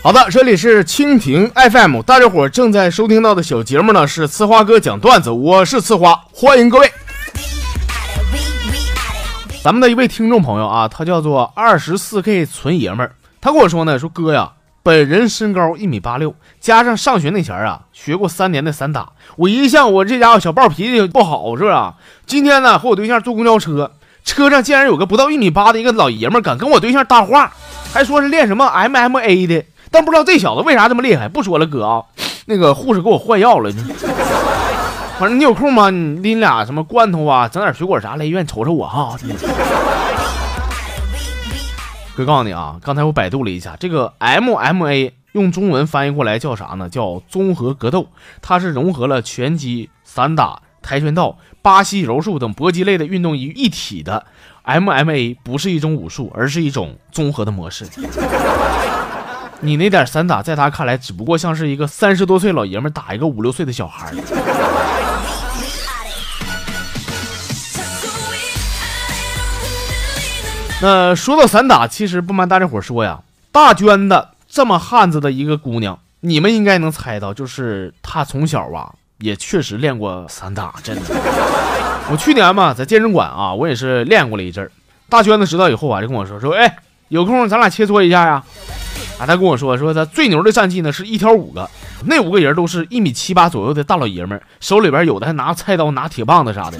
好的，这里是蜻蜓 FM，大家伙正在收听到的小节目呢是呲花哥讲段子，我是呲花，欢迎各位。咱们的一位听众朋友啊，他叫做二十四 K 纯爷们儿，他跟我说呢，说哥呀，本人身高一米八六，加上上学那前儿啊，学过三年的散打，我一向我这家伙小暴脾气不好，是不是？今天呢，和我对象坐公交车，车上竟然有个不到一米八的一个老爷们儿敢跟我对象搭话，还说是练什么 MMA 的。但不知道这小子为啥这么厉害？不说了，哥啊，那个护士给我换药了。反正你有空吗？你拎俩什么罐头啊，整点水果啥来医院瞅瞅我哈。哥告诉你啊，刚才我百度了一下，这个 MMA 用中文翻译过来叫啥呢？叫综合格斗。它是融合了拳击、散打、跆拳道、巴西柔术等搏击类的运动于一体的 MMA，不是一种武术，而是一种综合的模式。你那点散打，在他看来，只不过像是一个三十多岁老爷们打一个五六岁的小孩。那说到散打，其实不瞒大家伙说呀，大娟子这么汉子的一个姑娘，你们应该能猜到，就是她从小啊，也确实练过散打，真的。我去年嘛，在健身馆啊，我也是练过了一阵儿。大娟子知道以后啊，就跟我说说，哎，有空咱俩切磋一下呀。啊，他跟我说说他最牛的战绩呢是一挑五个，那五个人都是一米七八左右的大老爷们儿，手里边有的还拿菜刀、拿铁棒子啥的。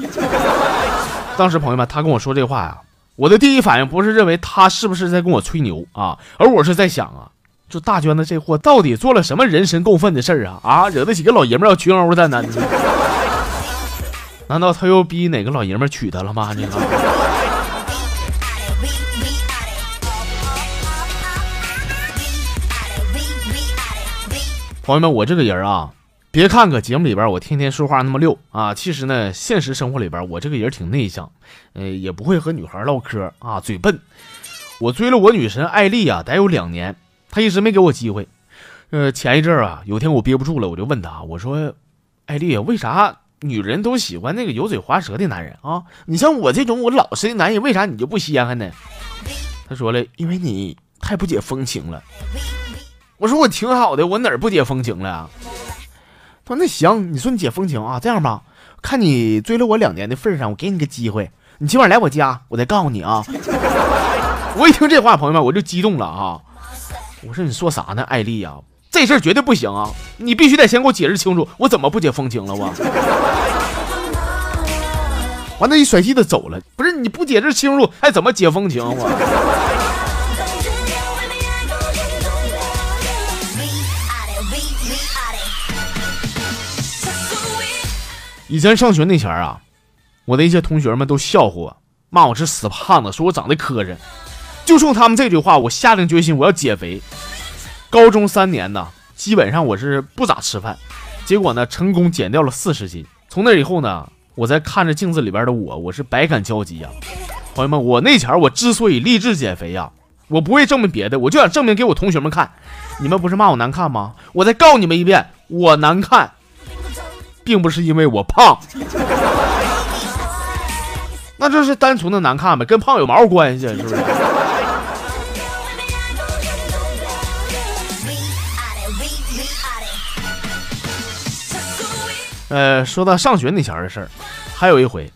当时朋友们，他跟我说这话呀，我的第一反应不是认为他是不是在跟我吹牛啊，而我是在想啊，就大娟子这货到底做了什么人神共愤的事儿啊啊，惹得几个老爷们儿要群殴他呢？难道他又逼哪个老爷们娶她了吗？这个。朋友们，我这个人啊，别看搁节目里边我天天说话那么溜啊，其实呢，现实生活里边我这个人挺内向，呃，也不会和女孩唠嗑啊，嘴笨。我追了我女神艾丽啊，得有两年，她一直没给我机会。呃，前一阵啊，有天我憋不住了，我就问她，我说：“艾丽，为啥女人都喜欢那个油嘴滑舌的男人啊？你像我这种我老实的男人，为啥你就不稀罕呢？”她说了：“因为你太不解风情了。”我说我挺好的，我哪儿不解风情了？他说那行，你说你解风情啊？这样吧，看你追了我两年的份上，我给你个机会，你今晚来我家，我再告诉你啊。我一听这话，朋友们，我就激动了啊！我说你说啥呢，艾丽呀？这事儿绝对不行啊！你必须得先给我解释清楚，我怎么不解风情了？我完，那一甩气的走了。不是你不解释清楚，还怎么解风情？我。以前上学那前儿啊，我的一些同学们都笑话我，骂我是死胖子，说我长得磕碜。就冲他们这句话，我下定决心我要减肥。高中三年呢，基本上我是不咋吃饭，结果呢，成功减掉了四十斤。从那以后呢，我在看着镜子里边的我，我是百感交集呀。朋友们，我那前儿我之所以励志减肥呀，我不会证明别的，我就想证明给我同学们看。你们不是骂我难看吗？我再告诉你们一遍，我难看。并不是因为我胖，那这是单纯的难看呗，跟胖有毛关系？是不是？呃，说到上学那前的事儿，还有一回，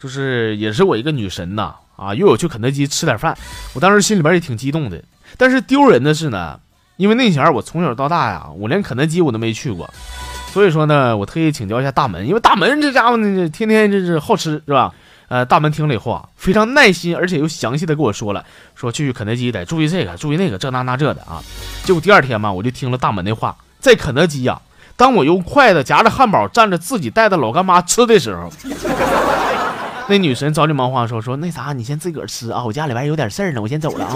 就是也是我一个女神呐，啊，约我去肯德基吃点饭，我当时心里边也挺激动的，但是丢人的是呢，因为那前我从小到大呀，我连肯德基我都没去过。所以说呢，我特意请教一下大门，因为大门这家伙呢，天天这是好吃，是吧？呃，大门听了以后啊，非常耐心，而且又详细的跟我说了，说去肯德基得注意这个，注意那个，这那那这的啊。结果第二天嘛，我就听了大门的话，在肯德基呀，当我用筷子夹着汉堡蘸着自己带的老干妈吃的时候，那女神着急忙慌说说那啥，你先自个儿吃啊，我家里边有点事儿呢，我先走了啊。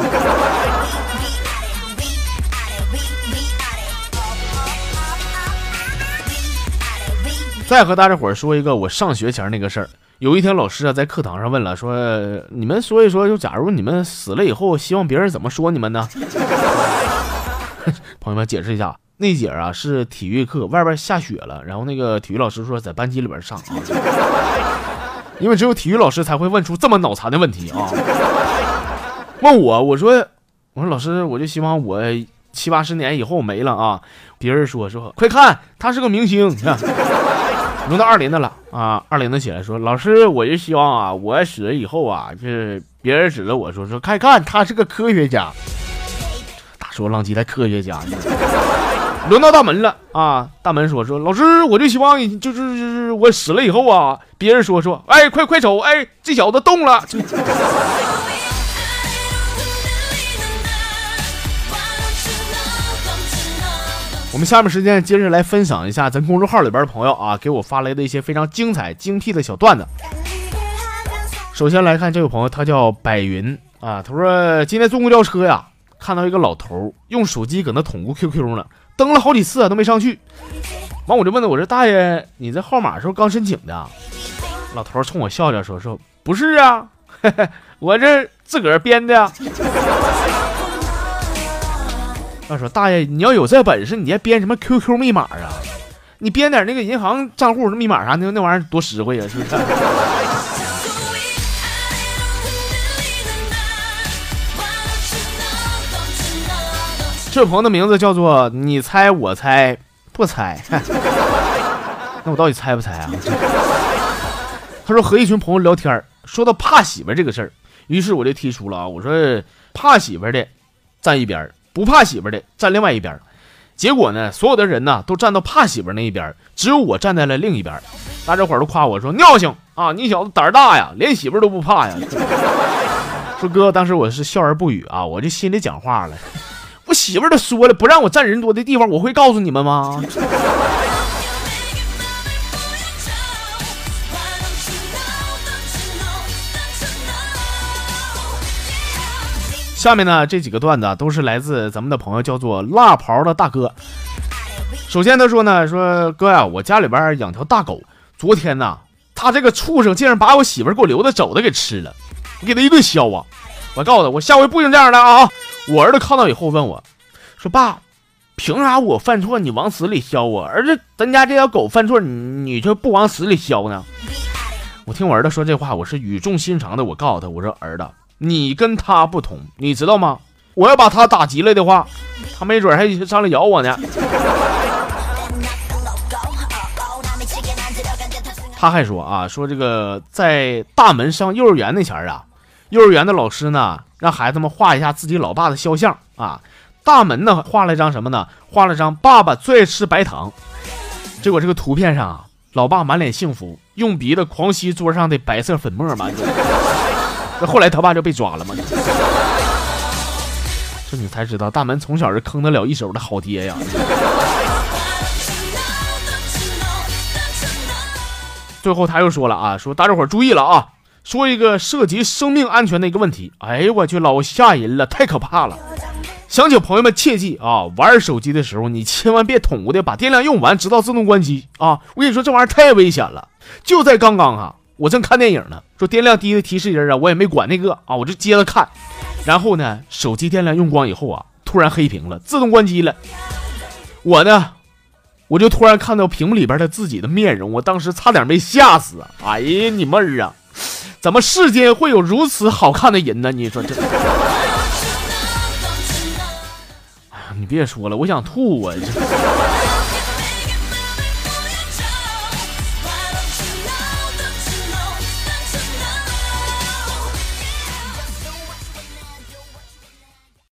再和大家伙儿说一个我上学前那个事儿。有一天，老师啊在课堂上问了，说：“你们说一说，就假如你们死了以后，希望别人怎么说你们呢？” 朋友们，解释一下，那节啊是体育课，外边下雪了，然后那个体育老师说在班级里边上啊，因为只有体育老师才会问出这么脑残的问题啊。问我，我说，我说老师，我就希望我七八十年以后没了啊。别人说说，快看，他是个明星。轮到二林的了啊！二林的起来说：“老师，我就希望啊，我死了以后啊，就是别人指着我说说，快看，他是个科学家。”大说浪迹的科学家。轮到大门了啊！大门说说，老师，我就希望就是就是我死了以后啊，别人说说，哎，快快走，哎，这小子动了。我们下面时间接着来分享一下咱公众号里边的朋友啊给我发来的一些非常精彩精辟的小段子。首先来看这位朋友，他叫白云啊，他说今天坐公交车呀，看到一个老头用手机搁那捅咕 QQ 呢，登了好几次啊都没上去。完我就问他，我说大爷，你这号码是不是刚申请的？老头冲我笑笑说说不是啊，嘿 嘿我这自个儿编的。他说：“大爷，你要有这本事，你还编什么 QQ 密码啊？你编点那个银行账户的密码啥的，那玩意儿多实惠呀，是不是？” 这朋友的名字叫做“你猜我猜不猜 ”，那我到底猜不猜啊？他说和一群朋友聊天，说到怕媳妇这个事儿，于是我就提出了啊，我说怕媳妇的站一边。不怕媳妇的站另外一边，结果呢，所有的人呢都站到怕媳妇那一边，只有我站在了另一边。大家伙都夸我说尿性啊，你小子胆儿大呀，连媳妇都不怕呀。说哥，当时我是笑而不语啊，我这心里讲话了，我媳妇都说了，不让我站人多的地方，我会告诉你们吗？下面呢这几个段子都是来自咱们的朋友，叫做辣袍的大哥。首先他说呢，说哥呀，我家里边养条大狗，昨天呢，他这个畜生竟然把我媳妇给我留的肘子给吃了，我给他一顿削啊！我告诉他，我下回不行这样的啊！我儿子看到以后问我，说爸，凭啥我犯错你往死里削我？儿子，咱家这条狗犯错，你你就不往死里削呢？我听我儿子说这话，我是语重心长的，我告诉他，我说儿子。你跟他不同，你知道吗？我要把他打急了的话，他没准还上来咬我呢。他还说啊，说这个在大门上幼儿园那前儿啊，幼儿园的老师呢，让孩子们画一下自己老爸的肖像啊。大门呢画了一张什么呢？画了张爸爸最爱吃白糖。结果这个图片上啊，老爸满脸幸福，用鼻子狂吸桌上的白色粉末嘛。那后来他爸就被抓了吗？这你才知道，大门从小是坑得了一手的好爹呀。最后他又说了啊，说大家伙注意了啊，说一个涉及生命安全的一个问题。哎呦我去，老吓人了，太可怕了！想请朋友们切记啊，玩手机的时候你千万别捅咕的把电量用完，直到自动关机啊！我跟你说，这玩意儿太危险了。就在刚刚啊。我正看电影呢，说电量低的提示音啊，我也没管那个啊，我就接着看。然后呢，手机电量用光以后啊，突然黑屏了，自动关机了。我呢，我就突然看到屏幕里边的自己的面容，我当时差点没吓死。哎呀，你妹儿啊！怎么世间会有如此好看的人呢？你说这？哎呀，你别说了，我想吐啊！